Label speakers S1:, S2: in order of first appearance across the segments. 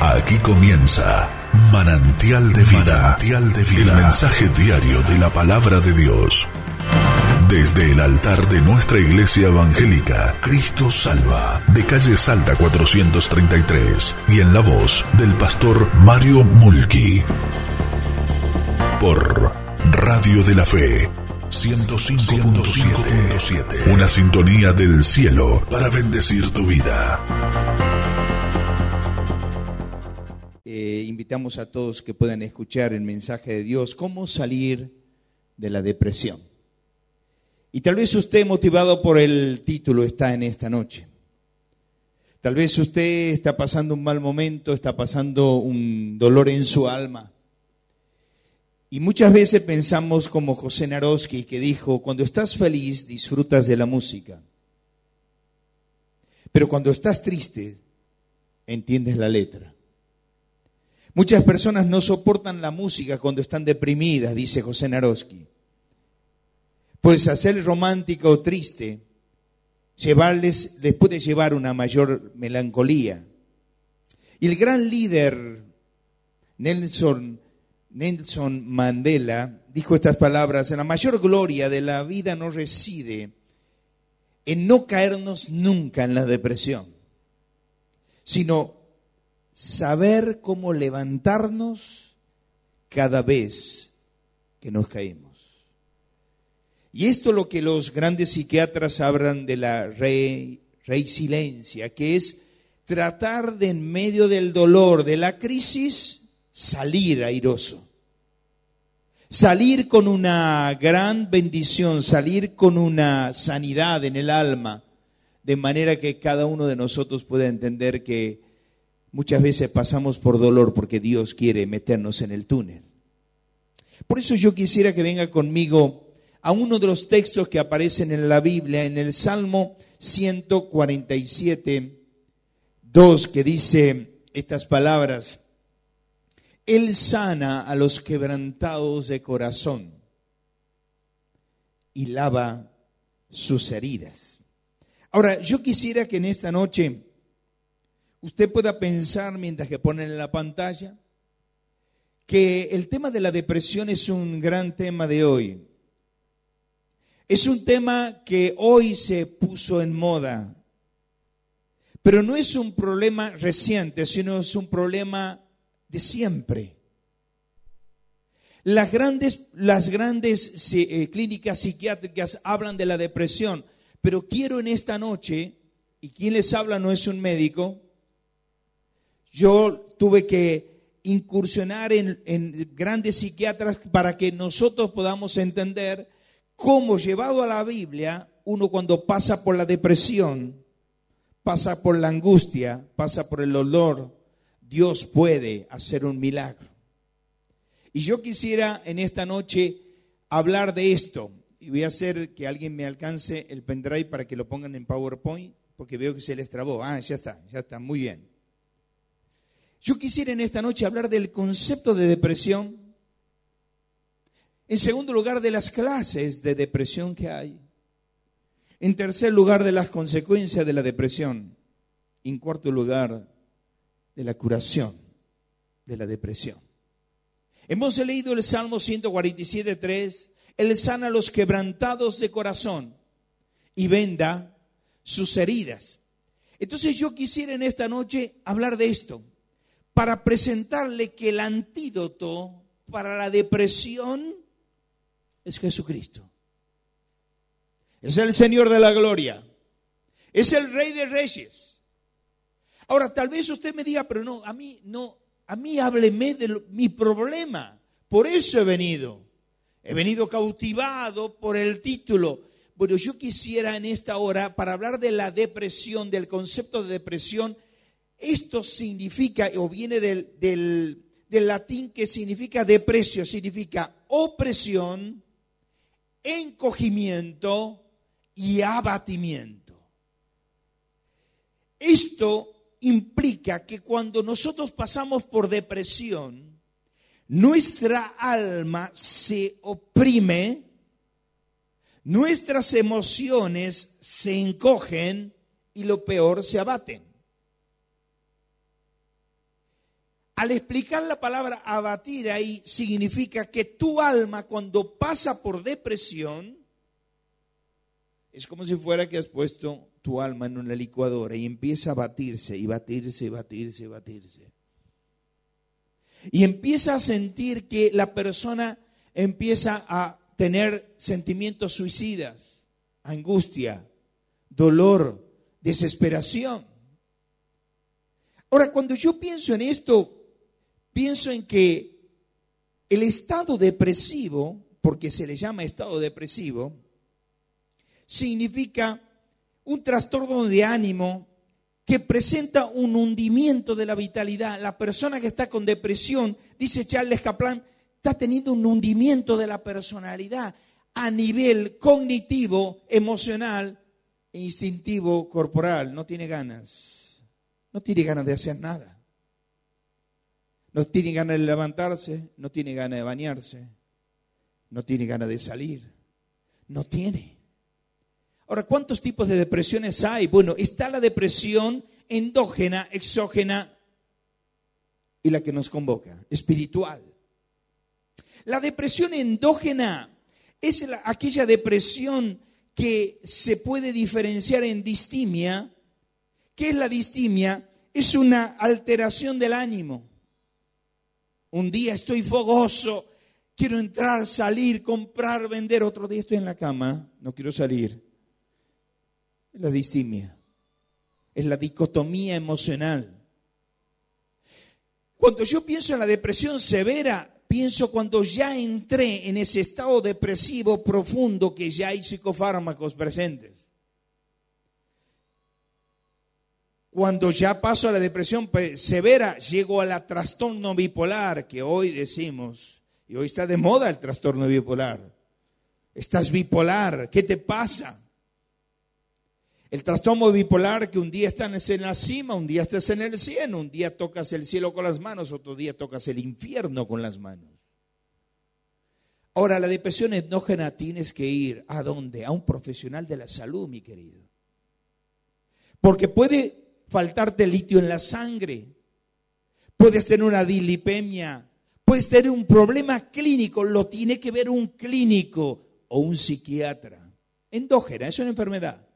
S1: Aquí comienza Manantial de Vida. Manantial de Vida. El mensaje diario de la palabra de Dios. Desde el altar de nuestra iglesia evangélica, Cristo Salva, de calle Salta 433, y en la voz del pastor Mario Mulki. Por Radio de la Fe 105.7. Una sintonía del cielo para bendecir tu vida.
S2: Invitamos a todos que puedan escuchar el mensaje de Dios, cómo salir de la depresión. Y tal vez usted, motivado por el título, está en esta noche. Tal vez usted está pasando un mal momento, está pasando un dolor en su alma. Y muchas veces pensamos como José Naroski que dijo, cuando estás feliz disfrutas de la música, pero cuando estás triste entiendes la letra. Muchas personas no soportan la música cuando están deprimidas, dice José Naroski. Pues hacer romántico o triste llevarles, les puede llevar una mayor melancolía. Y el gran líder Nelson Nelson Mandela dijo estas palabras, la mayor gloria de la vida no reside en no caernos nunca en la depresión, sino saber cómo levantarnos cada vez que nos caímos. Y esto es lo que los grandes psiquiatras hablan de la resiliencia, que es tratar de en medio del dolor, de la crisis, salir airoso. Salir con una gran bendición, salir con una sanidad en el alma, de manera que cada uno de nosotros pueda entender que muchas veces pasamos por dolor porque Dios quiere meternos en el túnel. Por eso yo quisiera que venga conmigo a uno de los textos que aparecen en la Biblia, en el Salmo 147, 2, que dice estas palabras. Él sana a los quebrantados de corazón y lava sus heridas. Ahora, yo quisiera que en esta noche usted pueda pensar mientras que ponen en la pantalla que el tema de la depresión es un gran tema de hoy. Es un tema que hoy se puso en moda, pero no es un problema reciente, sino es un problema de siempre. Las grandes, las grandes eh, clínicas psiquiátricas hablan de la depresión, pero quiero en esta noche, y quien les habla no es un médico, yo tuve que incursionar en, grandes psiquiatras para que nosotros podamos entender cómo llevado a la Biblia, uno cuando pasa por la depresión, pasa por la angustia, pasa por el dolor, Dios puede hacer un milagro. Y yo quisiera en esta noche hablar de esto. Y voy a hacer que alguien me alcance el pendrive para que lo pongan en PowerPoint, porque veo que se les trabó. Ah, ya está, ya está, muy bien. Yo quisiera en esta noche hablar del concepto de depresión. En segundo lugar, de las clases de depresión que hay. En tercer lugar, de las consecuencias de la depresión. En cuarto lugar, de la curación de la depresión. Hemos leído el Salmo 147.3, Él sana a los quebrantados de corazón y venda sus heridas. Entonces yo quisiera en esta noche hablar de esto, para presentarle que el antídoto para la depresión es Jesucristo. Es el Señor de la gloria. Es el Rey de Reyes. Ahora, tal vez usted me diga, pero no, a mí no, a mí hábleme de mi problema. Por eso he venido. He venido cautivado por el título. Bueno, yo quisiera en esta hora, para hablar de la depresión, del concepto de depresión, esto significa, o viene del, del, latín que significa depresio, significa opresión, encogimiento y abatimiento. Esto implica que cuando nosotros pasamos por depresión, nuestra alma se oprime, nuestras emociones se encogen y lo peor se abaten. Al explicar la palabra abatir ahí significa que tu alma cuando pasa por depresión es como si fuera que has puesto tu alma en una licuadora y empieza a batirse y batirse y batirse y batirse. Y empieza a sentir que la persona empieza a tener sentimientos suicidas, angustia, dolor, desesperación. Ahora, cuando yo pienso en esto, pienso en que el estado depresivo, porque se le llama estado depresivo, significa un trastorno de ánimo que presenta un hundimiento de la vitalidad. La persona que está con depresión, dice Charles Kaplan, está teniendo un hundimiento de la personalidad a nivel cognitivo, emocional e instintivo corporal. No tiene ganas. No tiene ganas de hacer nada. No tiene ganas de levantarse, no tiene ganas de bañarse, no tiene ganas de salir. No tiene. Ahora, ¿cuántos tipos de depresiones hay? Bueno, está la depresión endógena, exógena y la que nos convoca, espiritual. La depresión endógena es aquella depresión que se puede diferenciar en distimia. ¿Qué es la distimia? Es una alteración del ánimo. Un día estoy fogoso, quiero entrar, salir, comprar, vender. Otro día estoy en la cama, no quiero salir. Es la distimia. Es la dicotomía emocional. Cuando yo pienso en la depresión severa, pienso cuando ya entré en ese estado depresivo profundo que ya hay psicofármacos presentes. Cuando ya paso a la depresión severa, llego a la trastorno bipolar, que hoy decimos, y hoy está de moda el trastorno bipolar. Estás bipolar, ¿qué te pasa? El trastorno bipolar que un día estás en la cima, un día estás en el cielo, un día tocas el cielo con las manos, otro día tocas el infierno con las manos. Ahora, la depresión endógena tienes que ir a dónde? A un profesional de la salud, mi querido. Porque puede faltarte litio en la sangre, puedes tener una dilipemia, puedes tener un problema clínico, lo tiene que ver un clínico o un psiquiatra. Endógena, es una enfermedad.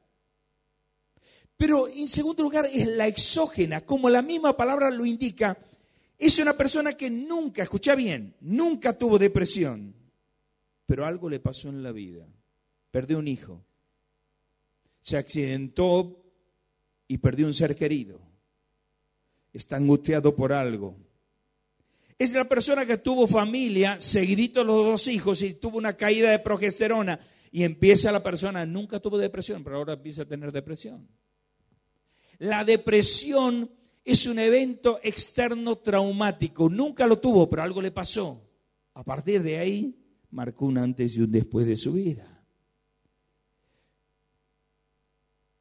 S2: Pero en segundo lugar es la exógena, como la misma palabra lo indica, es una persona que nunca, escucha bien, nunca tuvo depresión, pero algo le pasó en la vida. Perdió un hijo, se accidentó y perdió un ser querido. Está angustiado por algo. Es la persona que tuvo familia, seguidito los dos hijos y tuvo una caída de progesterona y empieza la persona, nunca tuvo depresión, pero ahora empieza a tener depresión. La depresión es un evento externo traumático. Nunca lo tuvo, pero algo le pasó. A partir de ahí, marcó un antes y un después de su vida.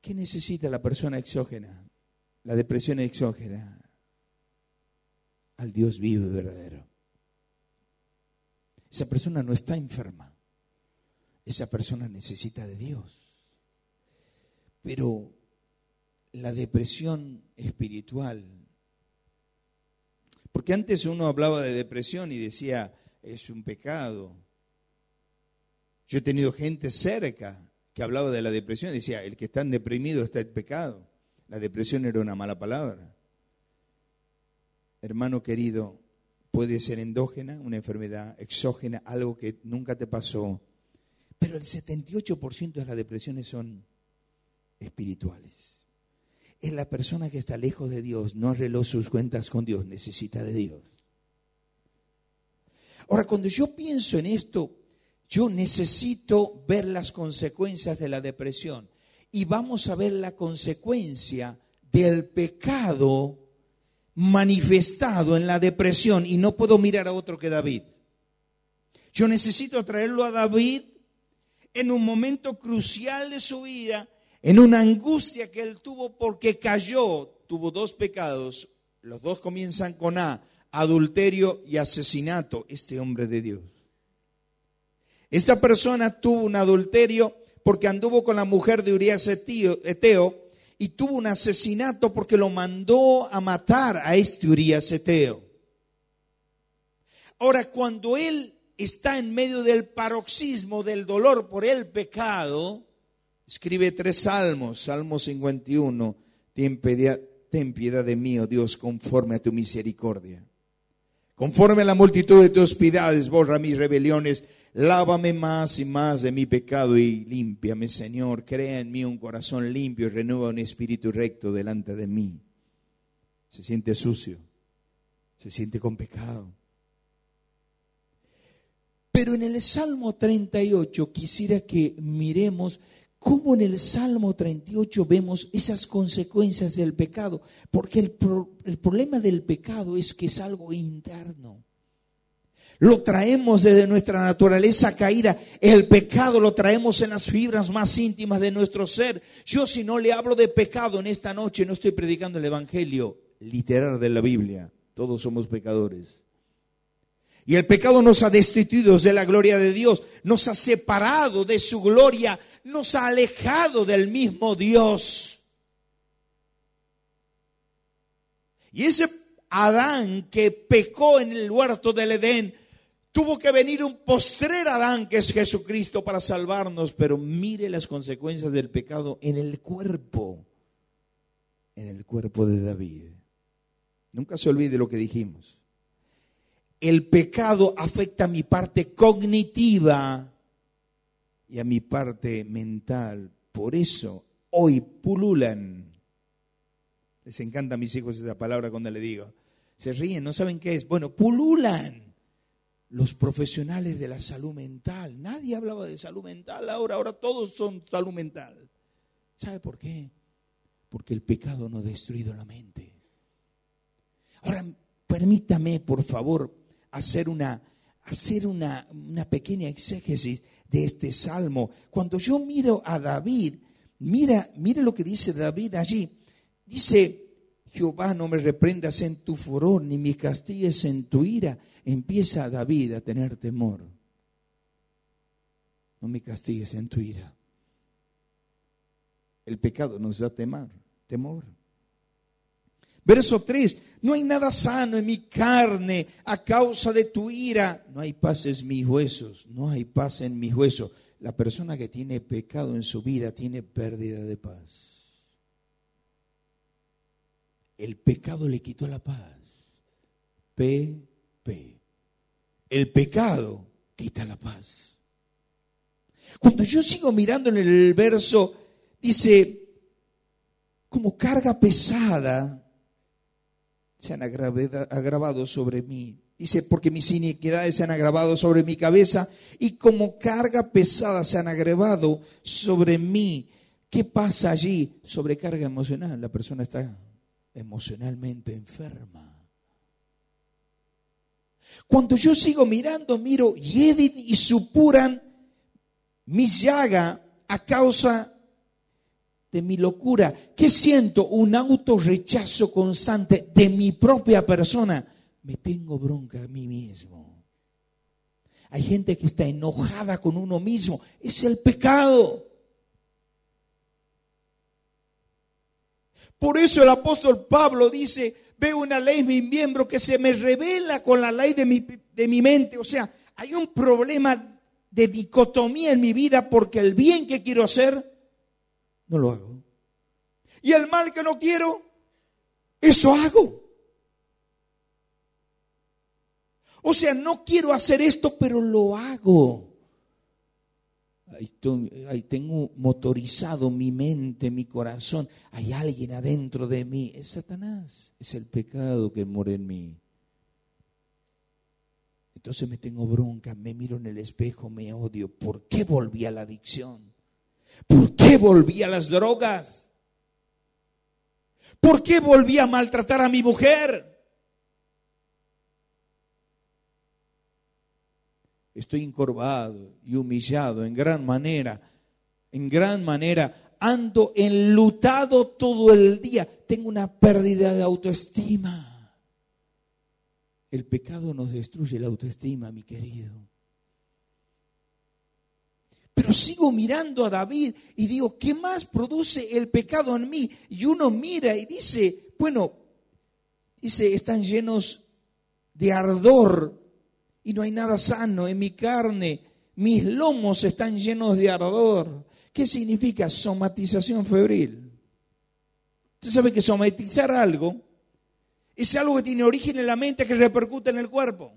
S2: ¿Qué necesita la persona exógena? La depresión exógena. Al Dios vivo y verdadero. Esa persona no está enferma. Esa persona necesita de Dios. Pero la depresión espiritual. Porque antes uno hablaba de depresión y decía, es un pecado. Yo he tenido gente cerca que hablaba de la depresión decía, el que está deprimido está en pecado. La depresión era una mala palabra. Hermano querido, puede ser endógena, una enfermedad, exógena, algo que nunca te pasó. Pero el 78% de las depresiones son espirituales es la persona que está lejos de Dios, no arregló sus cuentas con Dios, necesita de Dios. Ahora, cuando yo pienso en esto, yo necesito ver las consecuencias de la depresión. Y vamos a ver la consecuencia del pecado manifestado en la depresión. Y no puedo mirar a otro que David. Yo necesito traerlo a David en un momento crucial de su vida en una angustia que él tuvo porque cayó, tuvo dos pecados, los dos comienzan con A, adulterio y asesinato, este hombre de Dios. Esa persona tuvo un adulterio porque anduvo con la mujer de Urias Eteo y tuvo un asesinato porque lo mandó a matar a este Urias Eteo. Ahora, cuando él está en medio del paroxismo del dolor por el pecado, escribe tres salmos. Salmo 51, ten piedad, ten piedad de mí, oh Dios, conforme a tu misericordia. Conforme a la multitud de tus piedades, borra mis rebeliones, lávame más y más de mi pecado y límpiame, Señor. Crea en mí un corazón limpio y renueva un espíritu recto delante de mí. Se siente sucio, se siente con pecado. Pero en el Salmo 38 quisiera que miremos cómo en el Salmo 38 vemos esas consecuencias del pecado, porque el, el, problema del pecado es que es algo interno. Lo traemos desde nuestra naturaleza caída. El pecado lo traemos en las fibras más íntimas de nuestro ser. Yo si no le hablo de pecado en esta noche, no estoy predicando el Evangelio literal de la Biblia. Todos somos pecadores. Y el pecado nos ha destituido de la gloria de Dios, nos ha separado de su gloria, nos ha alejado del mismo Dios. Y ese Adán que pecó en el huerto del Edén, tuvo que venir un postrer Adán que es Jesucristo para salvarnos, pero mire las consecuencias del pecado en el cuerpo, en el cuerpo de David. Nunca se olvide lo que dijimos el pecado afecta a mi parte cognitiva y a mi parte mental. Por eso hoy pululan. Les encanta a mis hijos esa palabra cuando le digo. Se ríen, no saben qué es. Bueno, pululan los profesionales de la salud mental. Nadie hablaba de salud mental ahora, ahora todos son salud mental. ¿Sabe por qué? Porque el pecado no ha destruido la mente. Ahora, permítame, por favor, hacer una, hacer una, una pequeña exégesis de este salmo. Cuando yo miro a David, mira, mira lo que dice David allí. Dice, Jehová, no me reprendas en tu furor, ni me castigues en tu ira. Empieza David a tener temor. No me castigues en tu ira. El pecado nos da temor, temor. Verso 3, no hay nada sano en mi carne a causa de tu ira. No hay paz en mis huesos, no hay paz en mis huesos. La persona que tiene pecado en su vida tiene pérdida de paz. El pecado le quitó la paz. P, El pecado quita la paz. Cuando yo sigo mirando en el verso, dice, como carga pesada se han agravado sobre mí. Dice, porque mis iniquidades se han agravado sobre mi cabeza y como carga pesada se han agravado sobre mí. ¿Qué pasa allí? Sobrecarga emocional. La persona está emocionalmente enferma. Cuando yo sigo mirando, miro Yedin y supuran mi llaga a causa de mi locura? ¿Qué siento? Un autorrechazo constante de mi propia persona. Me tengo bronca a mí mismo. Hay gente que está enojada con uno mismo. Es el pecado. Por eso el apóstol Pablo dice, veo una ley en mi miembro que se me revela con la ley de mi, de mi mente. O sea, hay un problema de dicotomía en mi vida porque el bien que quiero hacer no lo hago. Y el mal que no quiero, esto hago. O sea, no quiero hacer esto, pero lo hago. Ahí, tengo motorizado mi mente, mi corazón. Hay alguien adentro de mí. Es Satanás. Es el pecado que mora en mí. Entonces me tengo bronca, me miro en el espejo, me odio. ¿Por qué volví a la adicción? ¿Por qué volví a las drogas? ¿Por qué volví a maltratar a mi mujer? Estoy encorvado y humillado en gran manera, en gran manera. Ando enlutado todo el día. Tengo una pérdida de autoestima. El pecado nos destruye la autoestima, mi querido. Pero sigo mirando a David y digo, ¿qué más produce el pecado en mí? Y uno mira y dice, bueno, dice, están llenos de ardor y no hay nada sano en mi carne. Mis lomos están llenos de ardor. ¿Qué significa somatización febril? Usted sabe que somatizar algo es algo que tiene origen en la mente que repercute en el cuerpo.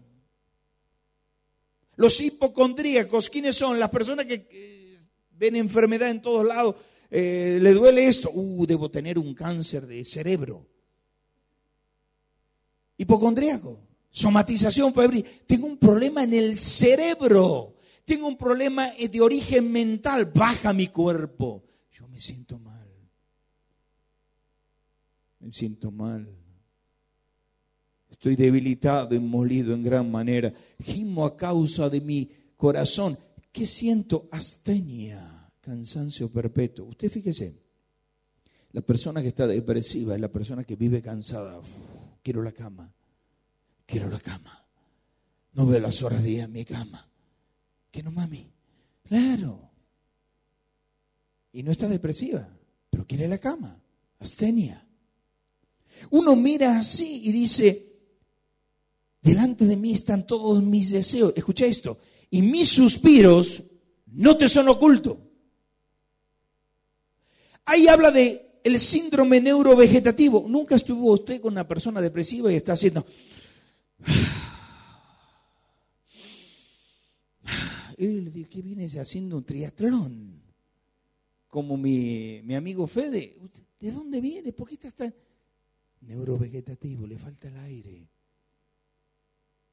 S2: Los hipocondríacos, ¿quiénes son? Las personas que ven enfermedad en todos lados. Eh, ¿Le duele esto? Uh, debo tener un cáncer de cerebro. Hipocondríaco, somatización febril. Tengo un problema en el cerebro. Tengo un problema de origen mental. Baja mi cuerpo. Yo me siento mal. Me siento mal. Estoy debilitado y molido en gran manera. Gimo a causa de mi corazón. ¿Qué siento? Astenia, cansancio perpetuo. Usted fíjese, la persona que está depresiva es la persona que vive cansada. quiero la cama, quiero la cama. No veo las horas de ir a mi cama. ¿Qué no, mami? Claro. Y no está depresiva, pero quiere la cama. Astenia. Uno mira así y dice, delante de mí están todos mis deseos. Escucha esto. Y mis suspiros no te son ocultos. Ahí habla de el síndrome neurovegetativo. Nunca estuvo usted con una persona depresiva y está haciendo. Él, ¿qué vienes haciendo un triatlón? Como mi, mi amigo Fede. ¿De dónde viene? ¿Por qué está tan neurovegetativo? Le falta el aire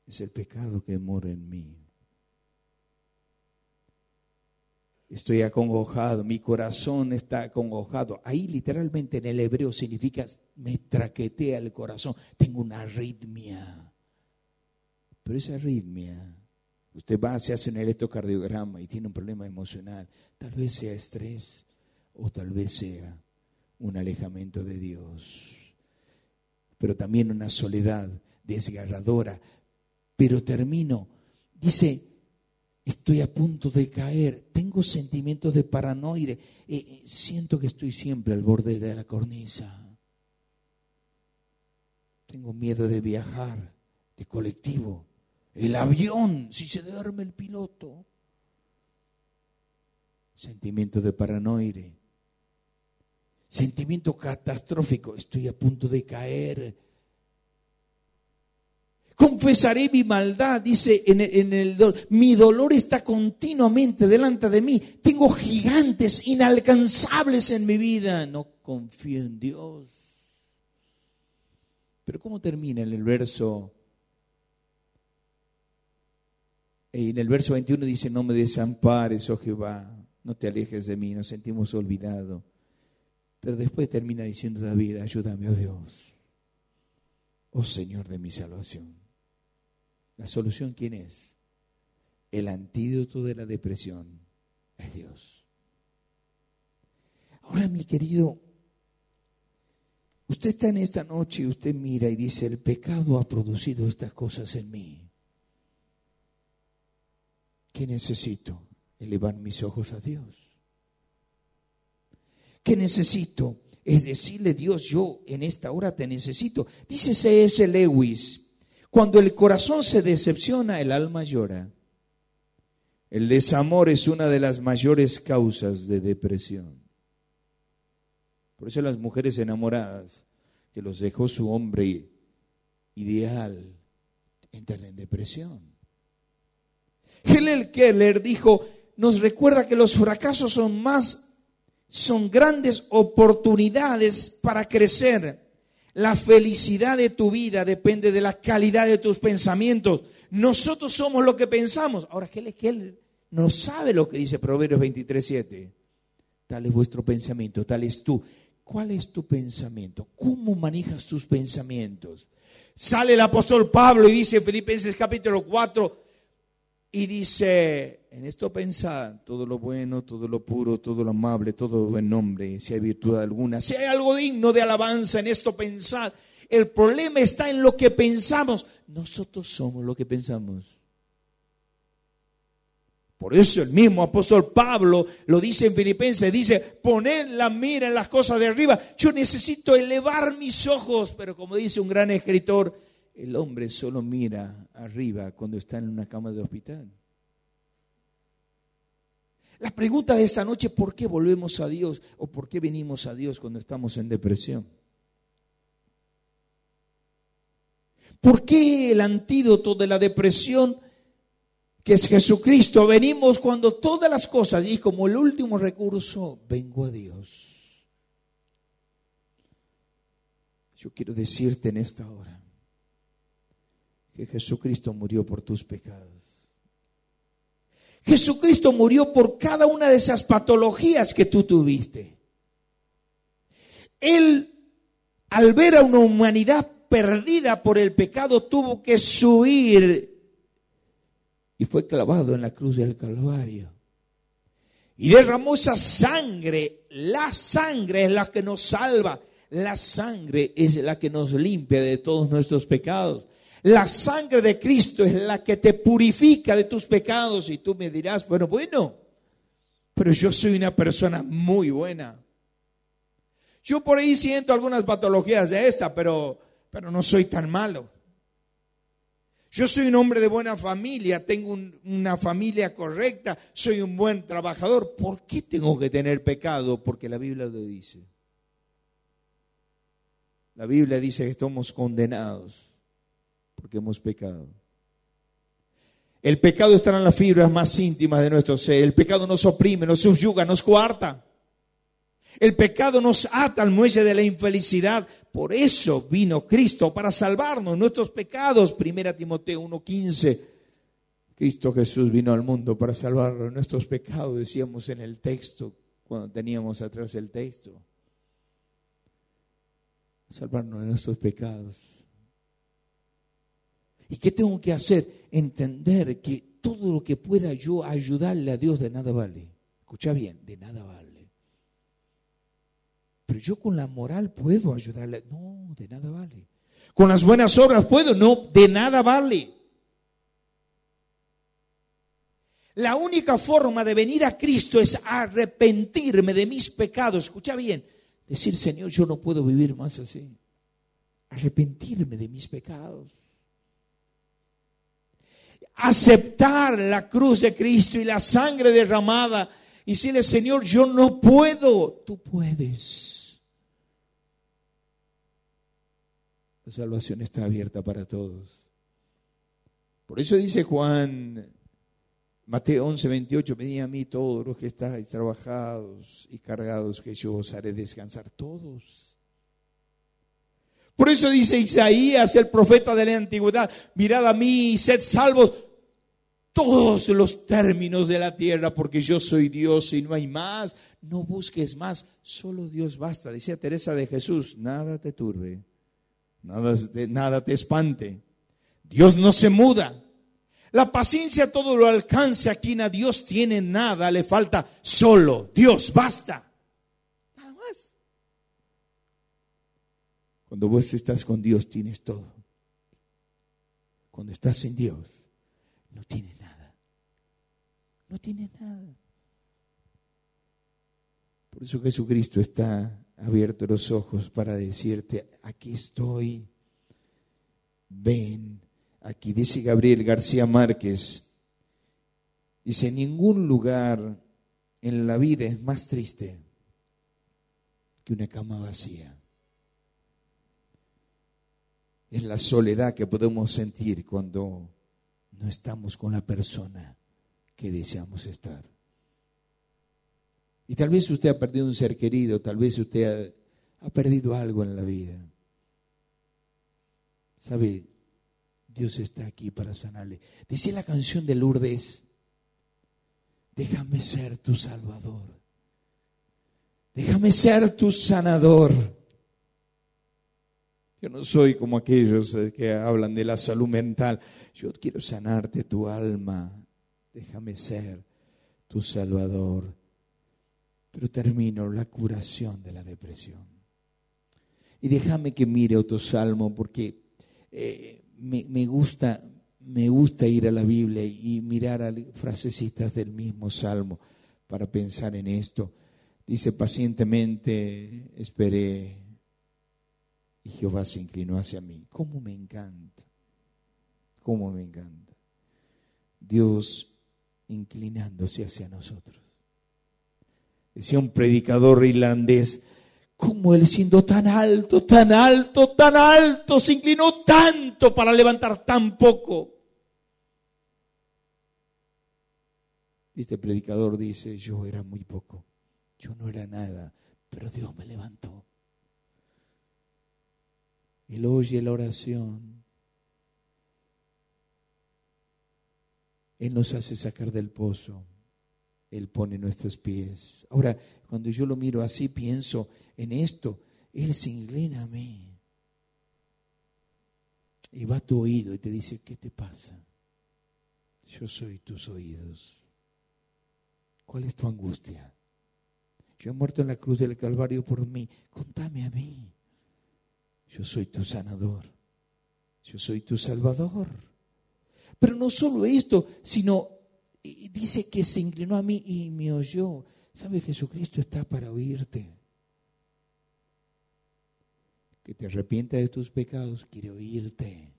S2: es el pecado que mora en mí. Estoy acongojado, mi corazón está acongojado. Ahí literalmente en el hebreo significa me traquetea el corazón, tengo una arritmia. Pero esa arritmia, usted va, se hace un electrocardiograma y tiene un problema emocional, tal vez sea estrés o tal vez sea un alejamiento de Dios, pero también una soledad desgarradora, pero termino. Dice, estoy a punto de caer, tengo sentimientos de paranoide, eh, eh, siento que estoy siempre al borde de la cornisa. Tengo miedo de viajar, de colectivo, el avión, si se duerme el piloto. Sentimiento de paranoide. Sentimiento catastrófico, estoy a punto de caer, Confesaré mi maldad, dice en el, el, mi dolor está continuamente delante de mí. Tengo gigantes inalcanzables en mi vida. No confío en Dios. Pero ¿cómo termina en el verso? En el verso 21 dice, no me desampares, oh Jehová, no te alejes de mí, nos sentimos olvidados. Pero después termina diciendo David, ayúdame, oh Dios, oh Señor de mi salvación. La solución, ¿quién es? El antídoto de la depresión es Dios. Ahora, mi querido, usted está en esta noche y usted mira y dice, el pecado ha producido estas cosas en mí. ¿Qué necesito? Elevar mis ojos a Dios. ¿Qué necesito? Es decirle, Dios, yo en esta hora te necesito. Dice C.S. Lewis, cuando el corazón se decepciona, el alma llora. El desamor es una de las mayores causas de depresión. Por eso las mujeres enamoradas que los dejó su hombre ideal entran en depresión. Helen Keller dijo, nos recuerda que los fracasos son más, son grandes oportunidades para crecer la felicidad de tu vida depende de la calidad de tus pensamientos. Nosotros somos lo que pensamos. Ahora, que él no sabe lo que dice Proverbios 23, 7. Tal es vuestro pensamiento, tal es tú. ¿Cuál es tu pensamiento? ¿Cómo manejas tus pensamientos? Sale el apóstol Pablo y dice, Filipenses capítulo 4, y dice, en esto pensad todo lo bueno, todo lo puro, todo lo amable, todo buen nombre, si hay virtud alguna, si hay algo digno de alabanza, en esto pensad. El problema está en lo que pensamos. Nosotros somos lo que pensamos. Por eso el mismo apóstol Pablo lo dice en Filipenses, dice, poned la mira en las cosas de arriba. Yo necesito elevar mis ojos, pero como dice un gran escritor, el hombre solo mira arriba cuando está en una cama de hospital. La pregunta de esta noche, ¿por qué volvemos a Dios o por qué venimos a Dios cuando estamos en depresión? ¿Por qué el antídoto de la depresión, que es Jesucristo, venimos cuando todas las cosas, y como el último recurso, vengo a Dios? Yo quiero decirte en esta hora que Jesucristo murió por tus pecados. Jesucristo murió por cada una de esas patologías que tú tuviste. Él, al ver a una humanidad perdida por el pecado, tuvo que subir y fue clavado en la cruz del Calvario. Y derramó esa sangre. La sangre es la que nos salva. La sangre es la que nos limpia de todos nuestros pecados. La sangre de Cristo es la que te purifica de tus pecados. Y tú me dirás, bueno, bueno, pero yo soy una persona muy buena. Yo por ahí siento algunas patologías de esta, pero, pero no soy tan malo. Yo soy un hombre de buena familia, tengo una familia correcta, soy un buen trabajador. ¿Por qué tengo que tener pecado? Porque la Biblia lo dice. La Biblia dice que estamos condenados porque hemos pecado. El pecado está en las fibras más íntimas de nuestro ser. El pecado nos oprime, nos subyuga, nos coarta. El pecado nos ata al muelle de la infelicidad. Por eso vino Cristo para salvarnos nuestros pecados. Primera Timoteo 1:15. Cristo Jesús vino al mundo para salvarnos nuestros pecados, decíamos en el texto, cuando teníamos atrás el texto. Salvarnos de nuestros pecados. ¿Y qué tengo que hacer? Entender que todo lo que pueda yo ayudarle a Dios de nada vale. Escucha bien, de nada vale. Pero yo con la moral puedo ayudarle. No, de nada vale. Con las buenas obras puedo. No, de nada vale. La única forma de venir a Cristo es arrepentirme de mis pecados. Escucha bien. Decir, Señor, yo no puedo vivir más así. Arrepentirme de mis pecados aceptar la cruz de Cristo y la sangre derramada y decirle, Señor, yo no puedo, tú puedes. La salvación está abierta para todos. Por eso dice Juan, Mateo 11, 28, venid a mí todos los que estáis trabajados y cargados, que yo os haré descansar todos. Por eso dice Isaías, el profeta de la antigüedad, mirad a mí y sed salvos todos los términos de la tierra, porque yo soy Dios y no hay más. No busques más, solo Dios basta. Decía Teresa de Jesús, nada te turbe, nada, nada te espante. Dios no se muda. La paciencia todo lo alcance a quien a Dios tiene nada, le falta solo Dios, basta. Nada más. Cuando vos estás con Dios tienes todo. Cuando estás sin Dios no tienes no tiene nada. Por eso Jesucristo está abierto los ojos para decirte, aquí estoy, ven, aquí dice Gabriel García Márquez, dice, ningún lugar en la vida es más triste que una cama vacía. Es la soledad que podemos sentir cuando no estamos con la persona que deseamos estar. Y tal vez usted ha perdido un ser querido, tal vez usted ha, perdido algo en la vida. ¿Sabe? Dios está aquí para sanarle. Decía la canción de Lourdes, déjame ser tu salvador. Déjame ser tu sanador. Yo no soy como aquellos que hablan de la salud mental. Yo quiero sanarte tu alma, déjame ser tu Salvador. Pero termino la curación de la depresión. Y déjame que mire otro salmo porque eh, me, gusta, me gusta ir a la Biblia y mirar a frasecitas del mismo salmo para pensar en esto. Dice, pacientemente esperé y Jehová se inclinó hacia mí. ¿Cómo me encanta? ¿Cómo me encanta? Dios inclinándose hacia nosotros. Decía un predicador irlandés, ¿cómo él siendo tan alto, tan alto, tan alto, se inclinó tanto para levantar tan poco? Este predicador dice, yo era muy poco, yo no era nada, pero Dios me levantó. Él oye la oración. Él nos hace sacar del pozo. Él pone nuestros pies. Ahora, cuando yo lo miro así, pienso en esto. Él se inclina a mí. Y va a tu oído y te dice, ¿qué te pasa? Yo soy tus oídos. ¿Cuál es tu angustia? Yo he muerto en la cruz del Calvario por mí. Contame a mí. Yo soy tu sanador. Yo soy tu salvador. Pero no solo esto, sino dice que se inclinó a mí y me oyó. ¿Sabe? Jesucristo está para oírte. Que te arrepientas de tus pecados, quiere oírte.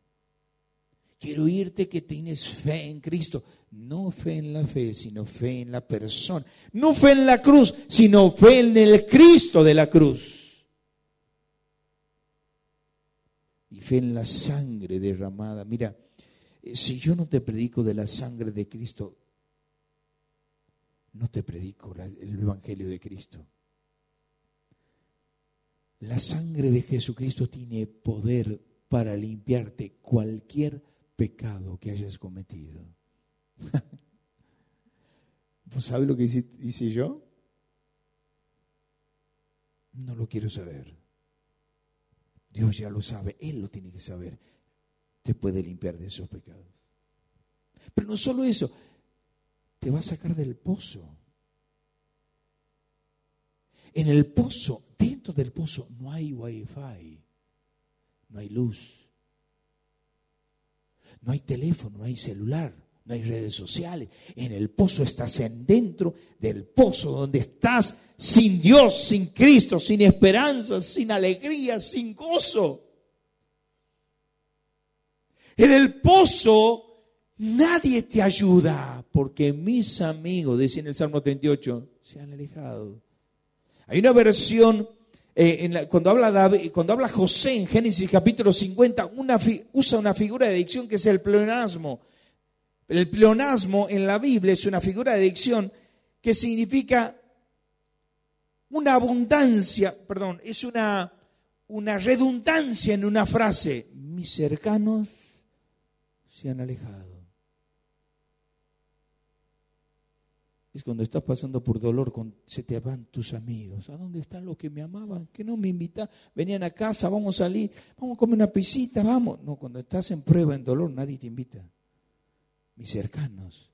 S2: Quiero oírte que tienes fe en Cristo. No fe en la fe, sino fe en la persona. No fe en la cruz, sino fe en el Cristo de la cruz. y fe en la sangre derramada. Mira, eh, si yo no te predico de la sangre de Cristo, no te predico el Evangelio de Cristo. La sangre de Jesucristo tiene poder para limpiarte cualquier pecado que hayas cometido. ¿Vos sabes lo que hice yo? No lo quiero saber. Dios ya lo sabe, Él lo tiene que saber. Te puede limpiar de esos pecados. Pero no solo eso, te va a sacar del pozo. En el pozo, dentro del pozo, no hay wifi, no hay luz, no hay teléfono, no hay celular no hay redes sociales. En el pozo estás en dentro del pozo donde estás sin Dios, sin Cristo, sin esperanza, sin alegría, sin gozo. En el pozo nadie te ayuda porque mis amigos, decía en el Salmo 38, se han alejado. Hay una versión eh, cuando, habla David, cuando habla José en Génesis capítulo 50, una, usa una figura de dicción que es el pleonasmo. El pleonasmo en la Biblia es una figura de dicción que significa una abundancia, perdón, es una, redundancia en una frase. Mis cercanos se han alejado. Es cuando estás pasando por dolor, se te van tus amigos. ¿A dónde están los que me amaban? Que no me invitan, venían a casa, vamos a salir, vamos a comer una pisita, vamos. No, cuando estás en prueba, en dolor, nadie te invita mis cercanos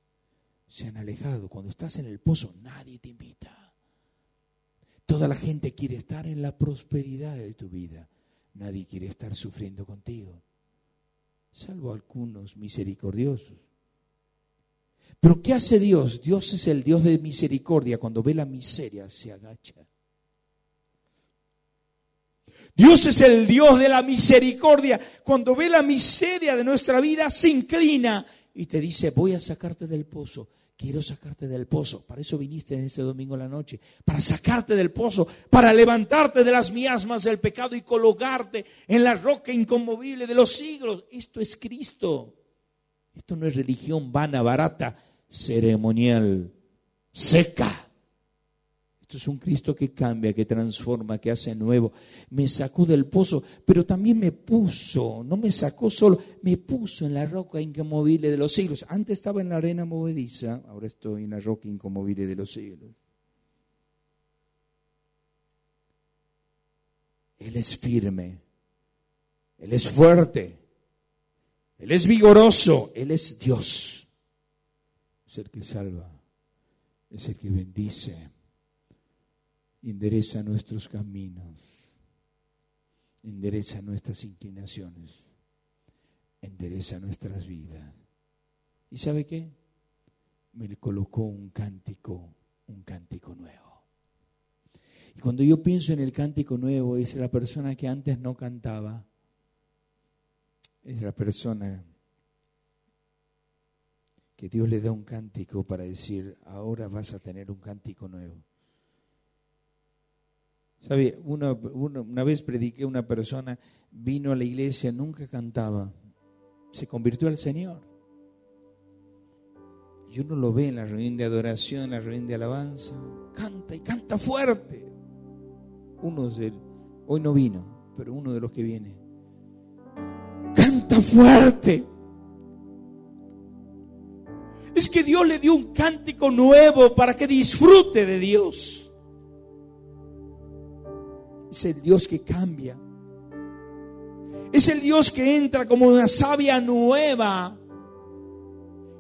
S2: se han alejado. Cuando estás en el pozo, nadie te invita. Toda la gente quiere estar en la prosperidad de tu vida. Nadie quiere estar sufriendo contigo, salvo algunos misericordiosos. Pero ¿qué hace Dios? Dios es el Dios de misericordia. Cuando ve la miseria, se agacha. Dios es el Dios de la misericordia. Cuando ve la miseria de nuestra vida, se inclina y te dice, voy a sacarte del pozo. Quiero sacarte del pozo. Para eso viniste en este domingo la noche. Para sacarte del pozo. Para levantarte de las miasmas del pecado y colocarte en la roca inconmovible de los siglos. Esto es Cristo. Esto no es religión vana, barata, ceremonial, seca. Esto es un Cristo que cambia, que transforma, que hace nuevo. Me sacó del pozo, pero también me puso, no me sacó solo, me puso en la roca incomovible de los siglos. Antes estaba en la arena movediza, ahora estoy en la roca incomovible de los siglos. Él es firme, Él es fuerte, Él es vigoroso, Él es Dios. Es el que salva, es el que bendice endereza nuestros caminos, endereza nuestras inclinaciones, endereza nuestras vidas. ¿Y sabe qué? Me colocó un cántico, un cántico nuevo. Y cuando yo pienso en el cántico nuevo, es la persona que antes no cantaba. Es la persona que Dios le da un cántico para decir, ahora vas a tener un cántico nuevo. ¿Sabe? Una, una, vez prediqué a una persona, vino a la iglesia, nunca cantaba, se convirtió al Señor. Y uno lo ve en la reunión de adoración, en la reunión de alabanza, canta y canta fuerte. Uno de, hoy no vino, pero uno de los que viene, canta fuerte. Es que Dios le dio un cántico nuevo para que disfrute de Dios. Es el Dios que cambia. Es el Dios que entra como una savia nueva,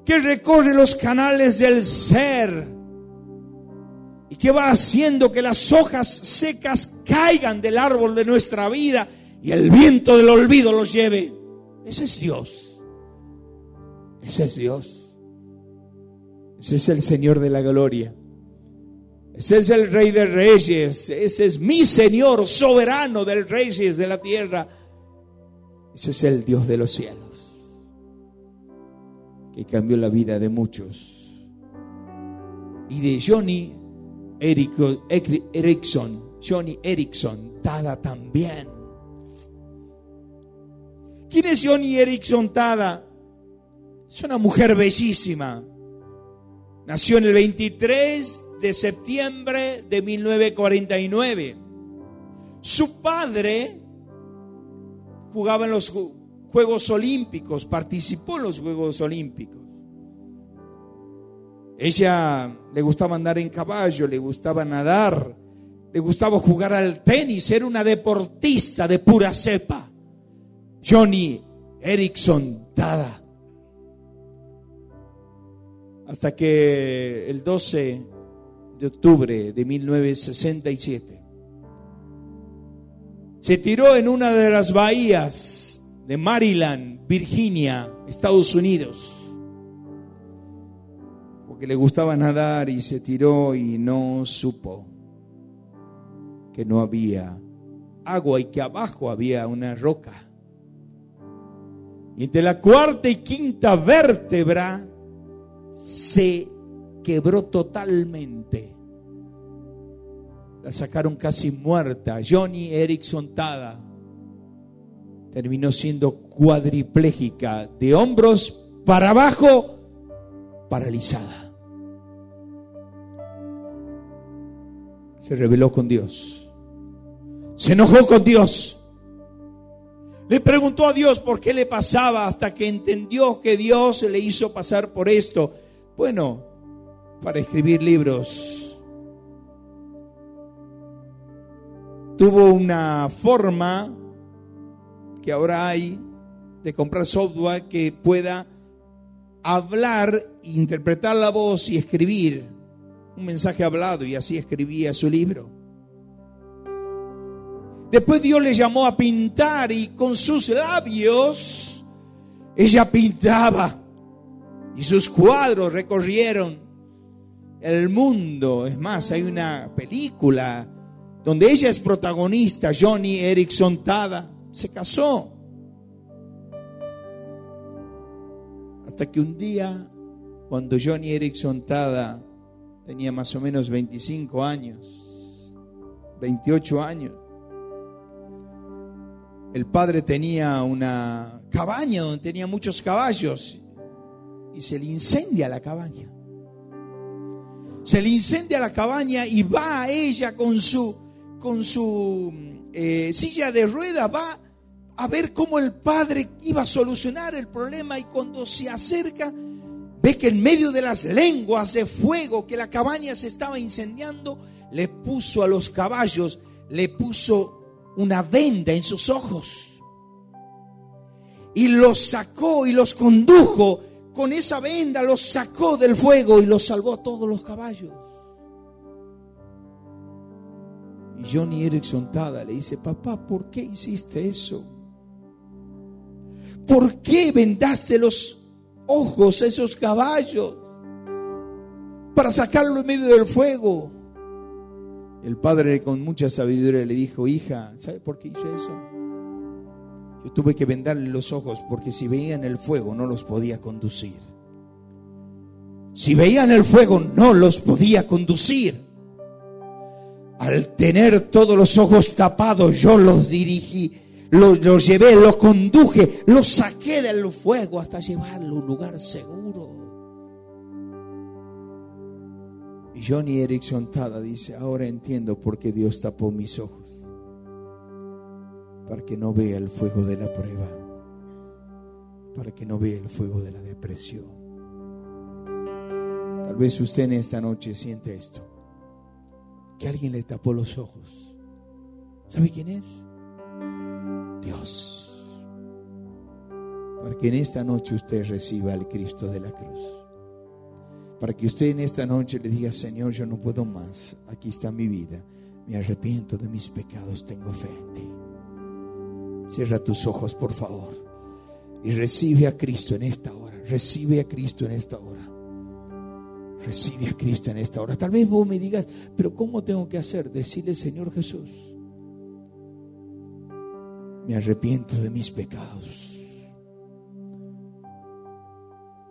S2: que recorre los canales del ser y que va haciendo que las hojas secas caigan del árbol de nuestra vida y el viento del olvido los lleve. Ese es Dios. Ese es Dios. Ese es el Señor de la gloria. Ese es el Rey de Reyes. Ese es mi Señor, soberano del Reyes de la tierra. Ese es el Dios de los cielos. Que cambió la vida de muchos. Y de Johnny Erickson. Johnny Erickson, Tada también. ¿Quién es Johnny Erickson Tada? Es una mujer bellísima Nació en el 23 de septiembre de 1949. Su padre jugaba en los Juegos Olímpicos, participó en los Juegos Olímpicos. Ella le gustaba andar en caballo, le gustaba nadar, le gustaba jugar al tenis, era una deportista de pura cepa. Johnny Erickson Tada hasta que el 12 de octubre de 1967 se tiró en una de las bahías de Maryland, Virginia, Estados Unidos, porque le gustaba nadar y se tiró y no supo que no había agua y que abajo había una roca. Y entre la cuarta y quinta vértebra se quebró totalmente. La sacaron casi muerta. Johnny Erickson Tada terminó siendo cuadriplégica, de hombros para abajo, paralizada. Se rebeló con Dios. Se enojó con Dios. Le preguntó a Dios por qué le pasaba hasta que entendió que Dios le hizo pasar por esto. Bueno, para escribir libros. Tuvo una forma que ahora hay de comprar software que pueda hablar, interpretar la voz y escribir un mensaje hablado y así escribía su libro. Después Dios le llamó a pintar y con sus labios ella pintaba y sus cuadros recorrieron el mundo. Es más, hay una película donde ella es protagonista, Johnny Erickson Tada, se casó. Hasta que un día, cuando Johnny Erickson Tada tenía más o menos 25 años, 28 años, el padre tenía una cabaña donde tenía muchos caballos y se le incendia la cabaña. Se le incendia la cabaña y va a ella con su, con su eh, silla de rueda, va a ver cómo el padre iba a solucionar el problema y cuando se acerca ve que en medio de las lenguas de fuego que la cabaña se estaba incendiando, le puso a los caballos, le puso una venda en sus ojos. Y los sacó y los condujo con esa venda los sacó del fuego y los salvó a todos los caballos. Y Johnny Erickson Tada le dice, papá, ¿por qué hiciste eso? ¿Por qué vendaste los ojos a esos caballos para sacarlo en medio del fuego? El padre con mucha sabiduría le dijo, hija, ¿sabe por qué hizo eso? Yo tuve que vendarle los ojos porque si veían el fuego no los podía conducir. Si veían el fuego no los podía conducir. Al tener todos los ojos tapados, yo los dirigí, los, llevé, los conduje, los saqué del fuego hasta llevarlo a un lugar seguro. Y Johnny Erickson Tada dice, ahora entiendo por qué Dios tapó mis ojos. Para que no vea el fuego de la prueba. Para que no vea el fuego de la depresión. Tal vez usted en esta noche siente esto que alguien le tapó los ojos. ¿Sabe quién es? Dios. Para que en esta noche usted reciba al Cristo de la cruz. Para que usted en esta noche le diga, Señor, yo no puedo más. Aquí está mi vida. Me arrepiento de mis pecados. Tengo fe en ti. Cierra tus ojos, por favor. Y recibe a Cristo en esta hora. Recibe a Cristo en esta hora. Recibe a Cristo en esta hora. Tal vez vos me digas, pero ¿cómo tengo que hacer? Decirle, Señor Jesús, me arrepiento de mis pecados.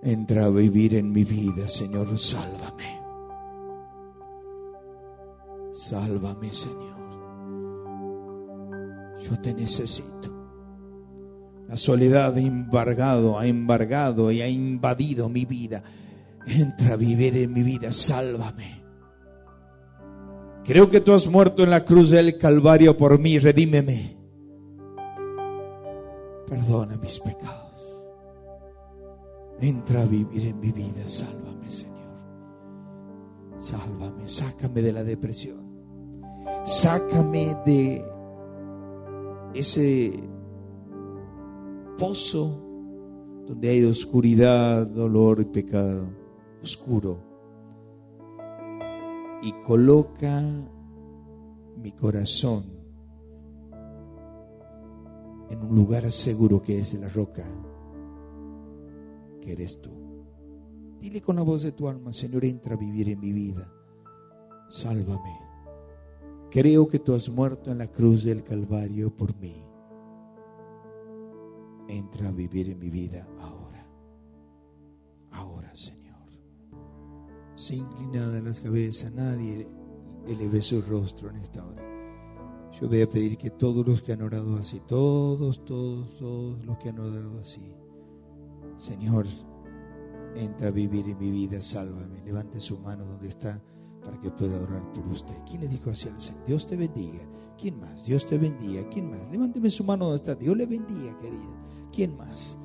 S2: Entra a vivir en mi vida, Señor, sálvame. Sálvame, Señor. Yo te necesito. La soledad ha embargado, ha embargado y ha invadido mi vida entra a vivir en mi vida, sálvame. Creo que tú has muerto en la cruz del Calvario por mí, redímeme. Perdona mis pecados. Entra a vivir en mi vida, sálvame, Señor. Sálvame, sácame de la depresión. Sácame de ese pozo donde hay oscuridad, dolor y pecado oscuro y coloca mi corazón en un lugar seguro que es la roca, que eres tú. Dile con la voz de tu alma, Señor, entra a vivir en mi vida. Sálvame. Creo que tú has muerto en la cruz del Calvario por mí. Entra a vivir en mi vida ahora. Ahora, Señor se inclinada las cabezas, nadie eleve su rostro en esta hora. Yo voy a pedir que todos los que han orado así, todos, todos, todos los que han orado así, Señor, entra a vivir en mi vida, sálvame, levante su mano donde está para que pueda orar por usted. ¿Quién le dijo así al Señor? Dios te bendiga. ¿Quién más? Dios te bendiga. ¿Quién más? Levánteme su mano donde está. Dios le bendiga, querida. ¿Quién más?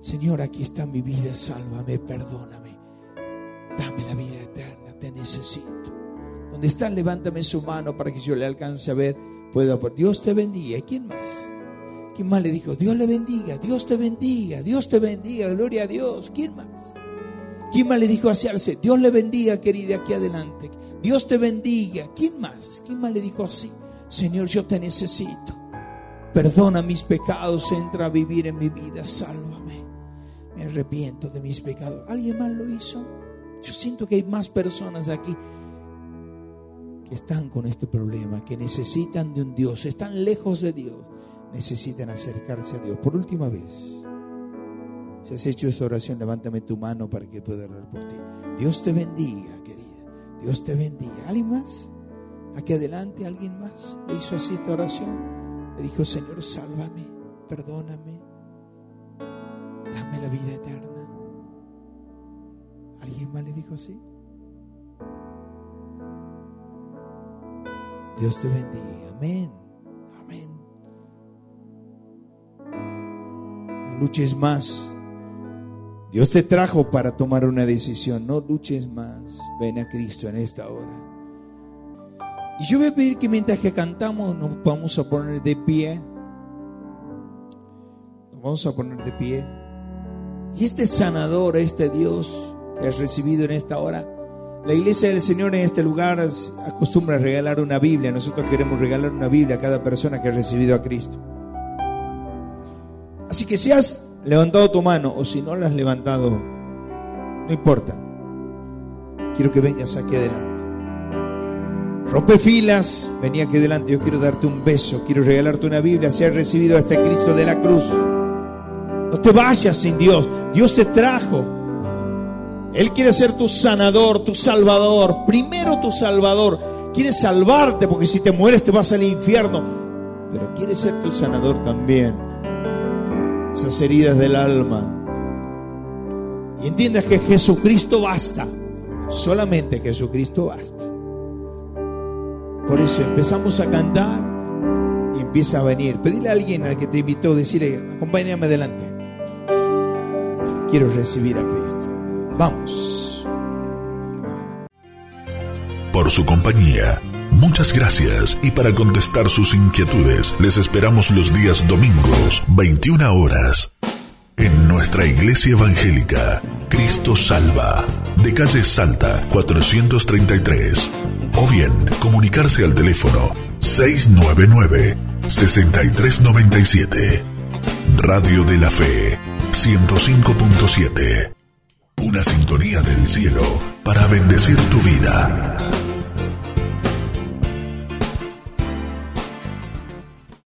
S2: Señor, aquí está mi vida, sálvame, perdóname. Dame la vida eterna, te necesito. Donde están, levántame su mano para que yo le alcance a ver. Puedo, Dios te bendiga. ¿Y quién más? ¿Quién más le dijo? Dios le bendiga, Dios te bendiga, Dios te bendiga, gloria a Dios. ¿Quién más? ¿Quién más le dijo hacia Dios le bendiga, querida, aquí adelante. Dios te bendiga. ¿Quién más? ¿Quién más le dijo así? Señor, yo te necesito. Perdona mis pecados, entra a vivir en mi vida, sálvame. Me arrepiento de mis pecados. ¿Alguien más lo hizo? Yo siento que hay más personas aquí que están con este problema, que necesitan de un Dios, están lejos de Dios, necesitan acercarse a Dios. Por última vez, si has hecho esta oración, levántame tu mano para que pueda orar por ti. Dios te bendiga, querida. Dios te bendiga. ¿Alguien más? Aquí adelante, ¿alguien más le hizo así esta oración? Le dijo, Señor, sálvame, perdóname, dame la vida eterna. ¿Alguien más le dijo así? Dios te bendiga. Amén. Amén. No luches más. Dios te trajo para tomar una decisión. No luches más. Ven a Cristo en esta hora. Y yo voy a pedir que mientras que cantamos nos vamos a poner de pie. Nos vamos a poner de pie. Y este sanador, este Dios, has recibido en esta hora. La iglesia del Señor en este lugar acostumbra a regalar una Biblia. Nosotros queremos regalar una Biblia a cada persona que ha recibido a Cristo. Así que si levantado tu mano o si no la has levantado, no importa. Quiero que vengas aquí adelante. Rompe filas, vení aquí delante, yo quiero darte un beso, quiero regalarte una Biblia, si has recibido a este Cristo de la cruz. No te vayas sin Dios, Dios te trajo. Él quiere ser tu sanador, tu salvador, primero tu salvador. Quiere salvarte porque si te mueres te vas al infierno, pero quiere ser tu sanador también. Esas heridas del alma. Y entiendas que Jesucristo basta, solamente Jesucristo basta. Por eso empezamos a cantar y empieza a venir. Pedirle a alguien al que te invitó, decirle, acompáñame adelante. Quiero recibir a Cristo. Vamos.
S1: Por su compañía. Muchas gracias y para contestar sus inquietudes les esperamos los días domingos, 21 horas, en nuestra iglesia evangélica, Cristo Salva, de calle Salta 433 o bien comunicarse al teléfono 699-6397. Radio de la Fe 105.7. Una sintonía del cielo para bendecir tu vida.